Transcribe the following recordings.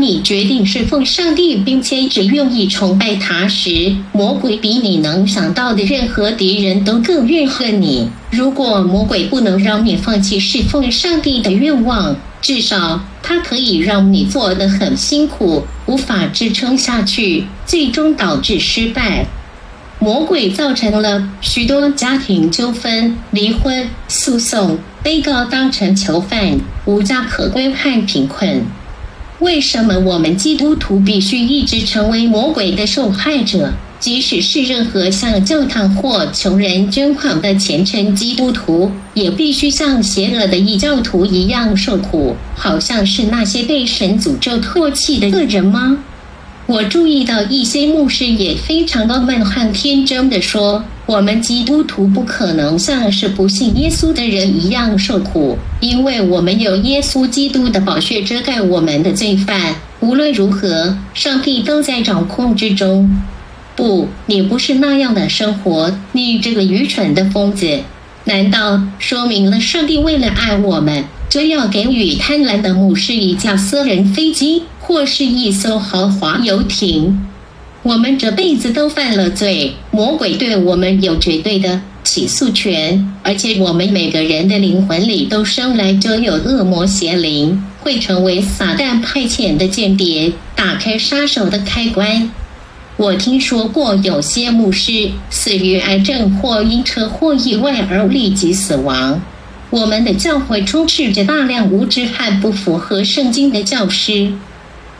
你决定侍奉上帝，并且只愿意崇拜他时，魔鬼比你能想到的任何敌人都更怨恨你。如果魔鬼不能让你放弃侍奉上帝的愿望，至少他可以让你做得很辛苦，无法支撑下去，最终导致失败。魔鬼造成了许多家庭纠纷、离婚、诉讼、被告当成囚犯、无家可归和贫困。为什么我们基督徒必须一直成为魔鬼的受害者？即使是任何向教堂或穷人捐款的虔诚基督徒，也必须像邪恶的异教徒一样受苦，好像是那些被神诅咒唾弃的恶人吗？我注意到一些牧师也非常傲慢和天真的说。我们基督徒不可能像是不信耶稣的人一样受苦，因为我们有耶稣基督的宝血遮盖我们的罪犯。无论如何，上帝都在掌控之中。不，你不是那样的生活，你这个愚蠢的疯子！难道说明了上帝为了爱我们，就要给予贪婪的牧师一架私人飞机，或是一艘豪华游艇？我们这辈子都犯了罪，魔鬼对我们有绝对的起诉权，而且我们每个人的灵魂里都生来就有恶魔邪灵，会成为撒旦派遣的间谍，打开杀手的开关。我听说过有些牧师死于癌症或因车祸意外而立即死亡。我们的教会充斥着大量无知和不符合圣经的教师。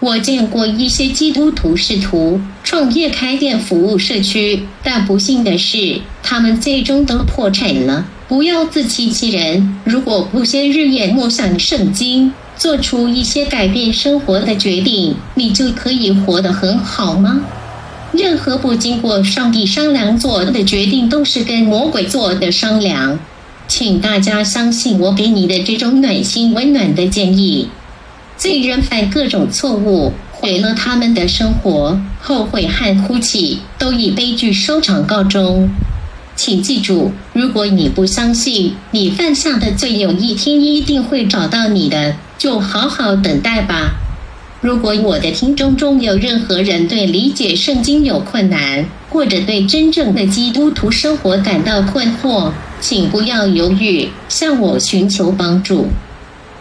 我见过一些基督徒试图创业开店服务社区，但不幸的是，他们最终都破产了。不要自欺欺人，如果不先日夜默想圣经，做出一些改变生活的决定，你就可以活得很好吗？任何不经过上帝商量做的决定，都是跟魔鬼做的商量。请大家相信我给你的这种暖心温暖的建议。罪人犯各种错误，毁了他们的生活，后悔和哭泣都以悲剧收场告终。请记住，如果你不相信你犯下的罪有一天一定会找到你的，就好好等待吧。如果我的听众中有任何人对理解圣经有困难，或者对真正的基督徒生活感到困惑，请不要犹豫，向我寻求帮助。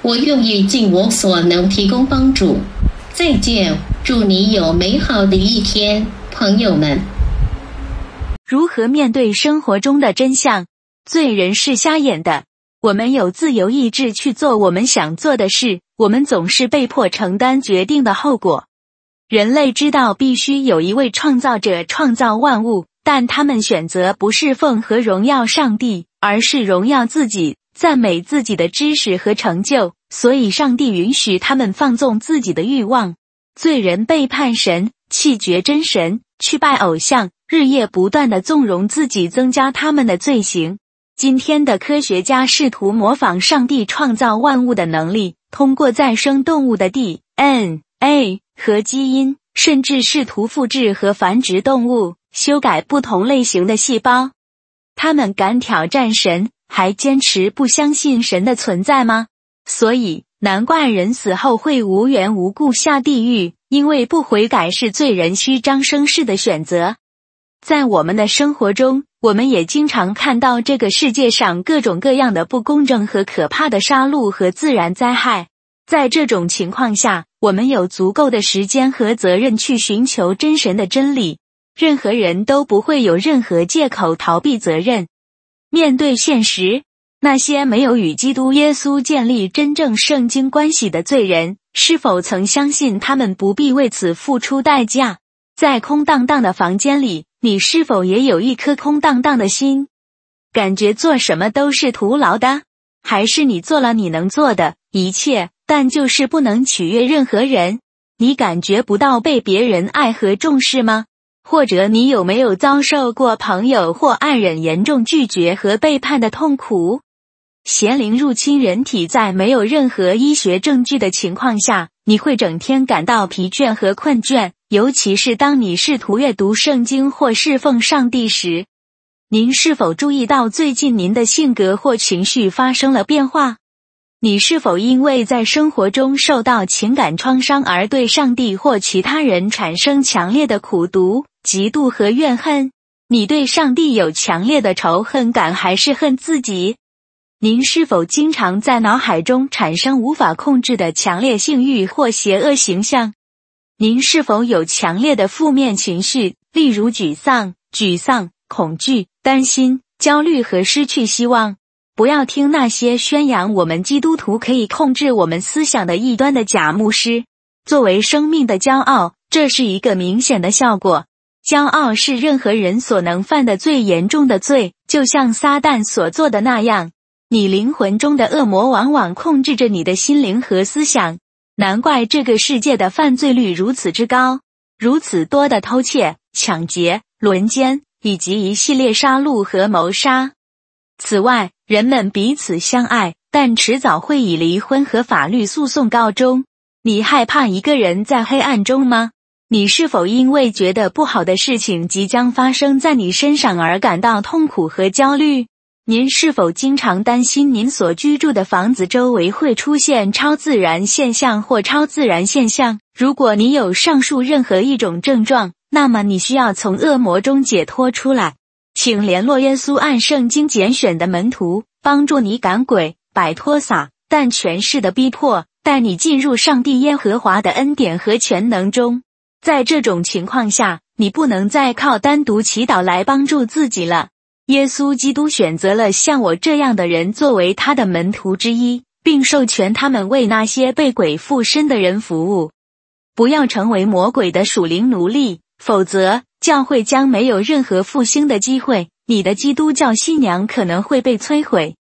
我愿意尽我所能提供帮助。再见，祝你有美好的一天，朋友们。如何面对生活中的真相？罪人是瞎眼的。我们有自由意志去做我们想做的事，我们总是被迫承担决定的后果。人类知道必须有一位创造者创造万物，但他们选择不侍奉和荣耀上帝，而是荣耀自己。赞美自己的知识和成就，所以上帝允许他们放纵自己的欲望。罪人背叛神，弃绝真神，去拜偶像，日夜不断的纵容自己，增加他们的罪行。今天的科学家试图模仿上帝创造万物的能力，通过再生动物的 DNA 和基因，甚至试图复制和繁殖动物，修改不同类型的细胞。他们敢挑战神？还坚持不相信神的存在吗？所以难怪人死后会无缘无故下地狱，因为不悔改是罪人虚张声势的选择。在我们的生活中，我们也经常看到这个世界上各种各样的不公正和可怕的杀戮和自然灾害。在这种情况下，我们有足够的时间和责任去寻求真神的真理。任何人都不会有任何借口逃避责任。面对现实，那些没有与基督耶稣建立真正圣经关系的罪人，是否曾相信他们不必为此付出代价？在空荡荡的房间里，你是否也有一颗空荡荡的心？感觉做什么都是徒劳的，还是你做了你能做的一切，但就是不能取悦任何人？你感觉不到被别人爱和重视吗？或者你有没有遭受过朋友或爱人严重拒绝和背叛的痛苦？邪灵入侵人体，在没有任何医学证据的情况下，你会整天感到疲倦和困倦，尤其是当你试图阅读圣经或侍奉上帝时。您是否注意到最近您的性格或情绪发生了变化？你是否因为在生活中受到情感创伤而对上帝或其他人产生强烈的苦毒、嫉妒和怨恨？你对上帝有强烈的仇恨感，还是恨自己？您是否经常在脑海中产生无法控制的强烈性欲或邪恶形象？您是否有强烈的负面情绪，例如沮丧、沮丧、恐惧、担心、焦虑和失去希望？不要听那些宣扬我们基督徒可以控制我们思想的异端的假牧师。作为生命的骄傲，这是一个明显的效果。骄傲是任何人所能犯的最严重的罪，就像撒旦所做的那样。你灵魂中的恶魔往往控制着你的心灵和思想。难怪这个世界的犯罪率如此之高，如此多的偷窃、抢劫、轮奸，以及一系列杀戮和谋杀。此外，人们彼此相爱，但迟早会以离婚和法律诉讼告终。你害怕一个人在黑暗中吗？你是否因为觉得不好的事情即将发生在你身上而感到痛苦和焦虑？您是否经常担心您所居住的房子周围会出现超自然现象或超自然现象？如果你有上述任何一种症状，那么你需要从恶魔中解脱出来。请联络耶稣按圣经拣选的门徒，帮助你赶鬼，摆脱撒但权势的逼迫，带你进入上帝耶和华的恩典和全能中。在这种情况下，你不能再靠单独祈祷来帮助自己了。耶稣基督选择了像我这样的人作为他的门徒之一，并授权他们为那些被鬼附身的人服务。不要成为魔鬼的属灵奴隶，否则。教会将没有任何复兴的机会，你的基督教信仰可能会被摧毁。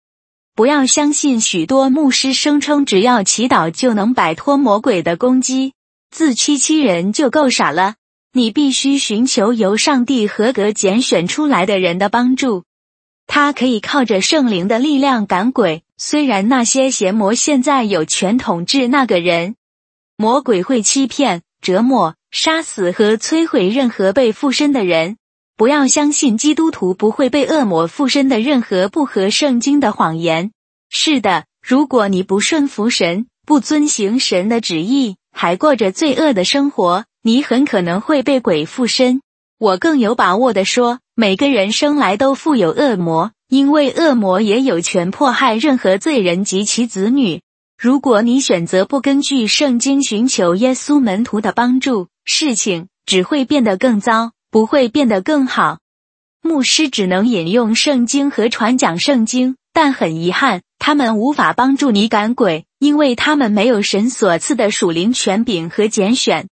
不要相信许多牧师声称只要祈祷就能摆脱魔鬼的攻击，自欺欺人就够傻了。你必须寻求由上帝合格拣选出来的人的帮助，他可以靠着圣灵的力量赶鬼。虽然那些邪魔现在有权统治那个人，魔鬼会欺骗、折磨。杀死和摧毁任何被附身的人，不要相信基督徒不会被恶魔附身的任何不合圣经的谎言。是的，如果你不顺服神，不遵行神的旨意，还过着罪恶的生活，你很可能会被鬼附身。我更有把握的说，每个人生来都富有恶魔，因为恶魔也有权迫害任何罪人及其子女。如果你选择不根据圣经寻求耶稣门徒的帮助，事情只会变得更糟，不会变得更好。牧师只能引用圣经和传讲圣经，但很遗憾，他们无法帮助你赶鬼，因为他们没有神所赐的属灵权柄和拣选。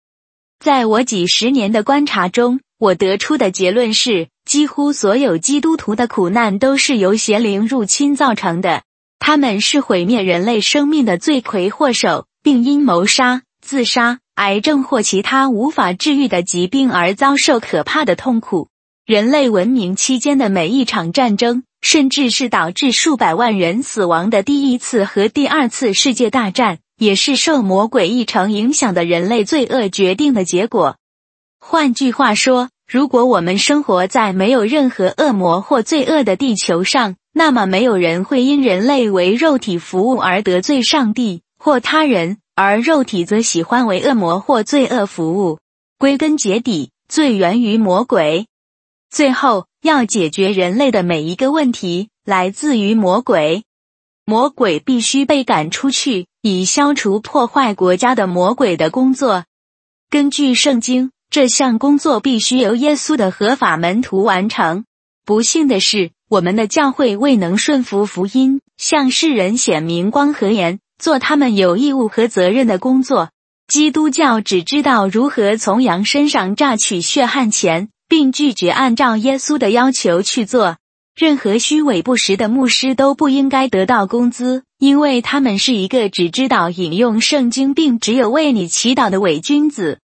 在我几十年的观察中，我得出的结论是，几乎所有基督徒的苦难都是由邪灵入侵造成的。他们是毁灭人类生命的罪魁祸首，并因谋杀、自杀。癌症或其他无法治愈的疾病而遭受可怕的痛苦。人类文明期间的每一场战争，甚至是导致数百万人死亡的第一次和第二次世界大战，也是受魔鬼议程影响的人类罪恶决定的结果。换句话说，如果我们生活在没有任何恶魔或罪恶的地球上，那么没有人会因人类为肉体服务而得罪上帝或他人。而肉体则喜欢为恶魔或罪恶服务。归根结底，罪源于魔鬼。最后，要解决人类的每一个问题，来自于魔鬼。魔鬼必须被赶出去，以消除破坏国家的魔鬼的工作。根据圣经，这项工作必须由耶稣的合法门徒完成。不幸的是，我们的教会未能顺服福音，向世人显明光和盐。做他们有义务和责任的工作。基督教只知道如何从羊身上榨取血汗钱，并拒绝按照耶稣的要求去做。任何虚伪不实的牧师都不应该得到工资，因为他们是一个只知道引用圣经并只有为你祈祷的伪君子。